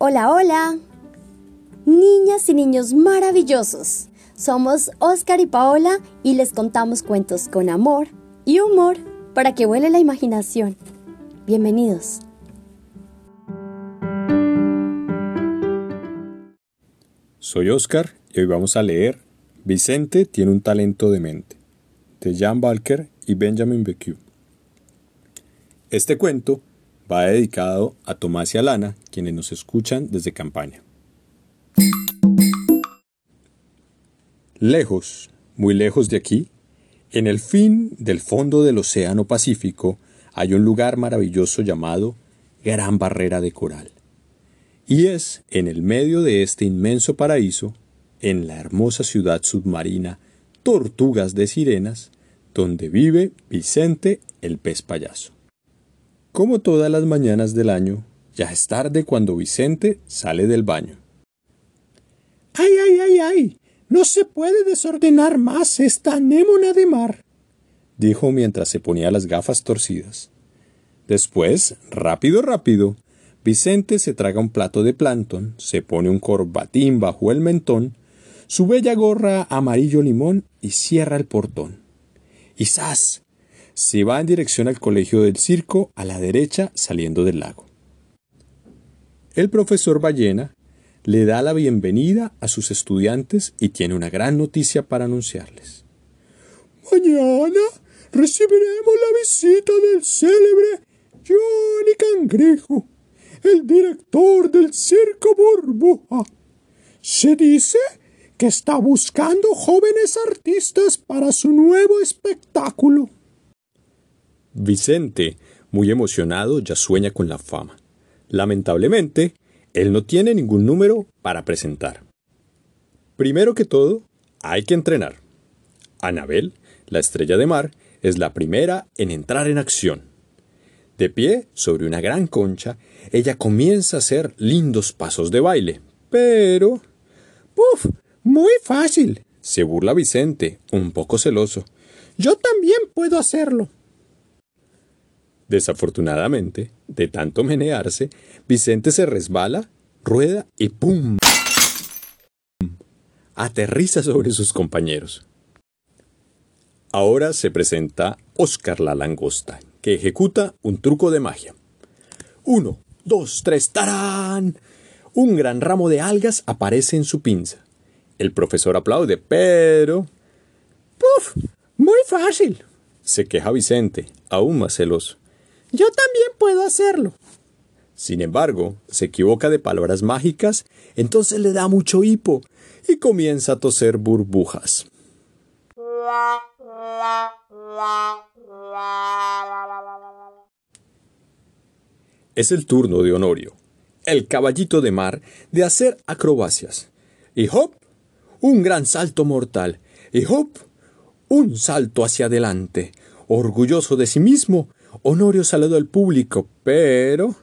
Hola, hola. Niñas y niños maravillosos. Somos Oscar y Paola y les contamos cuentos con amor y humor para que vuele la imaginación. Bienvenidos. Soy Oscar y hoy vamos a leer Vicente tiene un talento de mente, de Jan Balker y Benjamin Becue. Este cuento va dedicado a Tomás y Alana, quienes nos escuchan desde campaña. Lejos, muy lejos de aquí, en el fin del fondo del Océano Pacífico, hay un lugar maravilloso llamado Gran Barrera de Coral. Y es en el medio de este inmenso paraíso, en la hermosa ciudad submarina Tortugas de Sirenas, donde vive Vicente el pez payaso. Como todas las mañanas del año, ya es tarde cuando Vicente sale del baño. ¡Ay, ay, ay, ay! No se puede desordenar más esta anémona de mar, dijo mientras se ponía las gafas torcidas. Después, rápido, rápido, Vicente se traga un plato de plancton, se pone un corbatín bajo el mentón, su bella gorra amarillo limón y cierra el portón. Y. se va en dirección al colegio del circo a la derecha saliendo del lago. El profesor Ballena le da la bienvenida a sus estudiantes y tiene una gran noticia para anunciarles. Mañana recibiremos la visita del célebre Johnny Cangrejo, el director del circo Burbuja. Se dice que está buscando jóvenes artistas para su nuevo espectáculo. Vicente, muy emocionado, ya sueña con la fama. Lamentablemente, él no tiene ningún número para presentar. Primero que todo, hay que entrenar. Anabel, la estrella de mar, es la primera en entrar en acción. De pie sobre una gran concha, ella comienza a hacer lindos pasos de baile. Pero... ¡Puf! Muy fácil. Se burla Vicente, un poco celoso. Yo también puedo hacerlo. Desafortunadamente, de tanto menearse, Vicente se resbala, rueda y ¡pum! aterriza sobre sus compañeros. Ahora se presenta Oscar la langosta, que ejecuta un truco de magia. Uno, dos, tres, ¡tarán! Un gran ramo de algas aparece en su pinza. El profesor aplaude, pero... ¡Puf! Muy fácil. Se queja Vicente, aún más celoso. Yo también puedo hacerlo. Sin embargo, se equivoca de palabras mágicas, entonces le da mucho hipo y comienza a toser burbujas. Es el turno de Honorio, el caballito de mar, de hacer acrobacias. Y hop, un gran salto mortal. Y hop, un salto hacia adelante. Orgulloso de sí mismo, Honorio saludó al público, pero...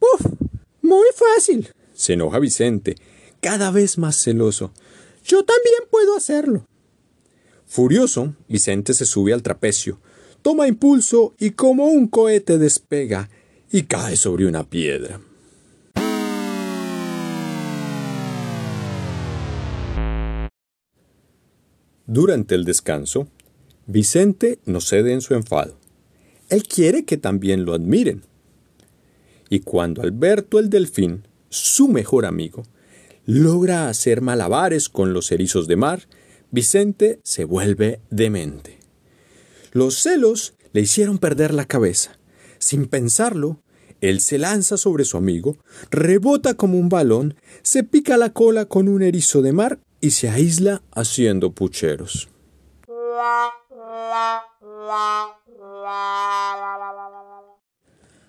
¡Uf! Muy fácil. Se enoja Vicente, cada vez más celoso. Yo también puedo hacerlo. Furioso, Vicente se sube al trapecio, toma impulso y como un cohete despega y cae sobre una piedra. Durante el descanso, Vicente no cede en su enfado. Él quiere que también lo admiren. Y cuando Alberto el delfín, su mejor amigo, logra hacer malabares con los erizos de mar, Vicente se vuelve demente. Los celos le hicieron perder la cabeza. Sin pensarlo, él se lanza sobre su amigo, rebota como un balón, se pica la cola con un erizo de mar y se aísla haciendo pucheros.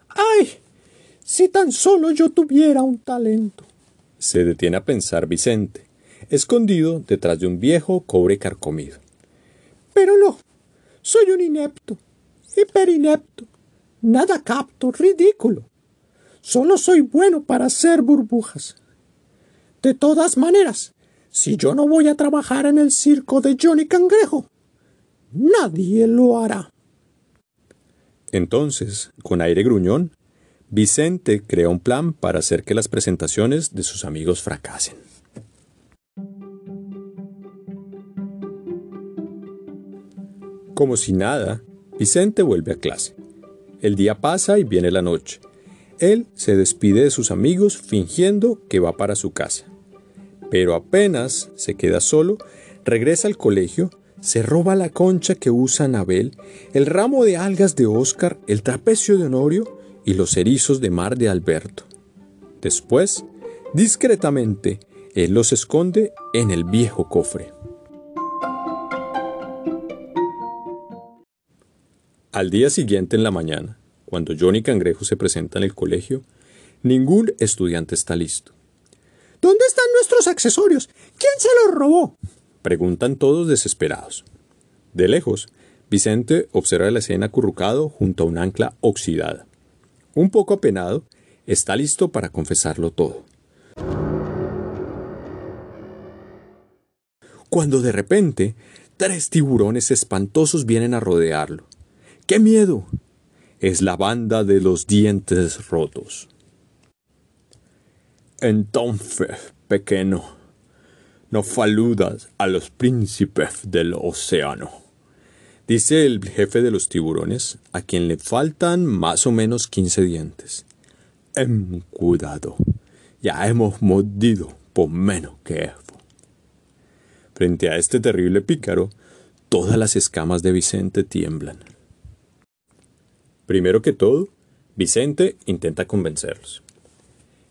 ¡Ay! Si tan solo yo tuviera un talento. Se detiene a pensar Vicente, escondido detrás de un viejo cobre carcomido. Pero no, soy un inepto, hiperinepto, nada capto, ridículo. Solo soy bueno para hacer burbujas. De todas maneras, si yo no voy a trabajar en el circo de Johnny Cangrejo, nadie lo hará. Entonces, con aire gruñón, Vicente crea un plan para hacer que las presentaciones de sus amigos fracasen. Como si nada, Vicente vuelve a clase. El día pasa y viene la noche. Él se despide de sus amigos fingiendo que va para su casa. Pero apenas se queda solo, regresa al colegio, se roba la concha que usa Anabel, el ramo de algas de Oscar, el trapecio de Honorio y los erizos de mar de Alberto. Después, discretamente, él los esconde en el viejo cofre. Al día siguiente en la mañana, cuando Johnny Cangrejo se presenta en el colegio, ningún estudiante está listo. ¿Dónde están nuestros accesorios? ¿Quién se los robó? Preguntan todos desesperados. De lejos, Vicente observa la escena acurrucado junto a un ancla oxidada. Un poco apenado, está listo para confesarlo todo. Cuando de repente, tres tiburones espantosos vienen a rodearlo. ¡Qué miedo! Es la banda de los dientes rotos. Entonces, pequeño, no faludas a los príncipes del océano. Dice el jefe de los tiburones, a quien le faltan más o menos quince dientes. En cuidado, ya hemos mordido por menos que eso. Frente a este terrible pícaro, todas las escamas de Vicente tiemblan. Primero que todo, Vicente intenta convencerlos.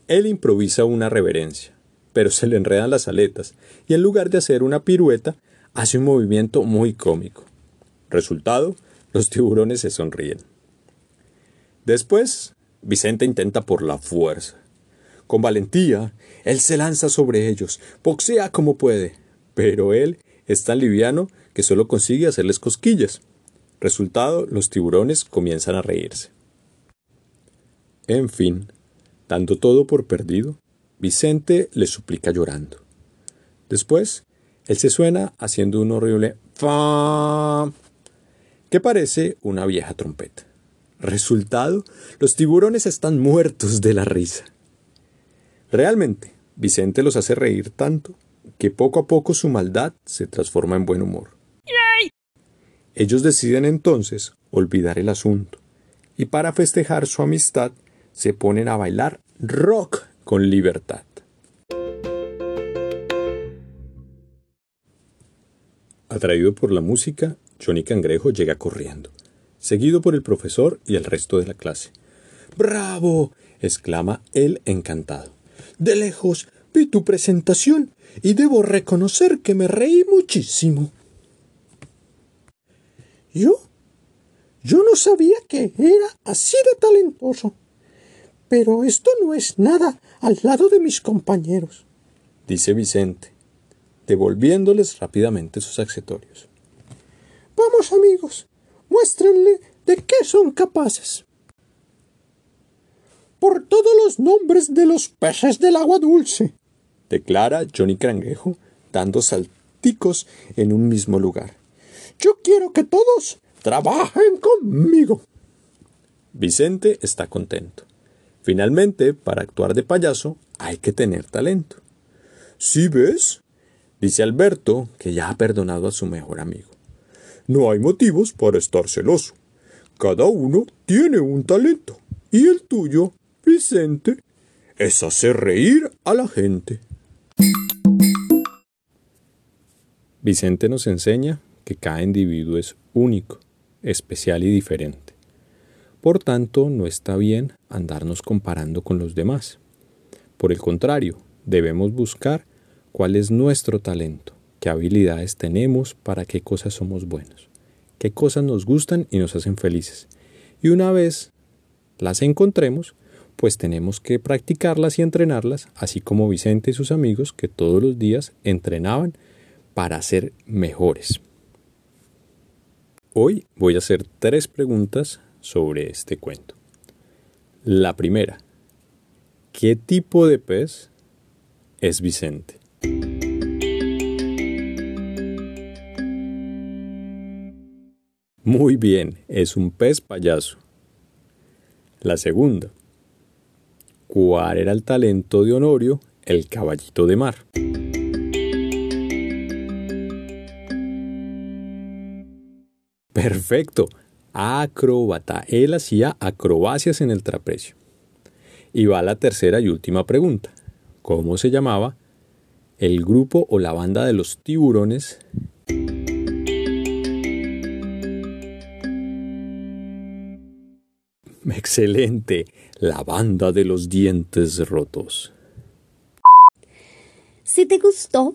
Él improvisa una reverencia, pero se le enredan las aletas y en lugar de hacer una pirueta, hace un movimiento muy cómico. Resultado, los tiburones se sonríen. Después, Vicente intenta por la fuerza. Con valentía, él se lanza sobre ellos, boxea como puede, pero él es tan liviano que solo consigue hacerles cosquillas. Resultado, los tiburones comienzan a reírse. En fin, dando todo por perdido, Vicente le suplica llorando. Después, él se suena haciendo un horrible fa que parece una vieja trompeta. Resultado, los tiburones están muertos de la risa. Realmente, Vicente los hace reír tanto que poco a poco su maldad se transforma en buen humor. Ellos deciden entonces olvidar el asunto y para festejar su amistad se ponen a bailar rock con libertad. Atraído por la música, Johnny Cangrejo llega corriendo, seguido por el profesor y el resto de la clase. ¡Bravo! exclama él encantado. De lejos vi tu presentación y debo reconocer que me reí muchísimo. ¿Yo? Yo no sabía que era así de talentoso. Pero esto no es nada al lado de mis compañeros, dice Vicente, devolviéndoles rápidamente sus accesorios. Vamos, amigos, muéstrenle de qué son capaces. Por todos los nombres de los peces del agua dulce, declara Johnny Cangrejo, dando salticos en un mismo lugar. Yo quiero que todos trabajen conmigo. Vicente está contento. Finalmente, para actuar de payaso hay que tener talento. ¿Sí ves? Dice Alberto, que ya ha perdonado a su mejor amigo. No hay motivos para estar celoso. Cada uno tiene un talento. Y el tuyo, Vicente, es hacer reír a la gente. Vicente nos enseña que cada individuo es único, especial y diferente. Por tanto, no está bien andarnos comparando con los demás. Por el contrario, debemos buscar cuál es nuestro talento, qué habilidades tenemos, para qué cosas somos buenos, qué cosas nos gustan y nos hacen felices. Y una vez las encontremos, pues tenemos que practicarlas y entrenarlas, así como Vicente y sus amigos que todos los días entrenaban para ser mejores. Hoy voy a hacer tres preguntas sobre este cuento. La primera, ¿qué tipo de pez es Vicente? Muy bien, es un pez payaso. La segunda, cuál era el talento de Honorio, el caballito de mar. Perfecto, acróbata. Él hacía acrobacias en el trapecio. Y va la tercera y última pregunta. ¿Cómo se llamaba el grupo o la banda de los tiburones? Excelente, la banda de los dientes rotos. Si te gustó,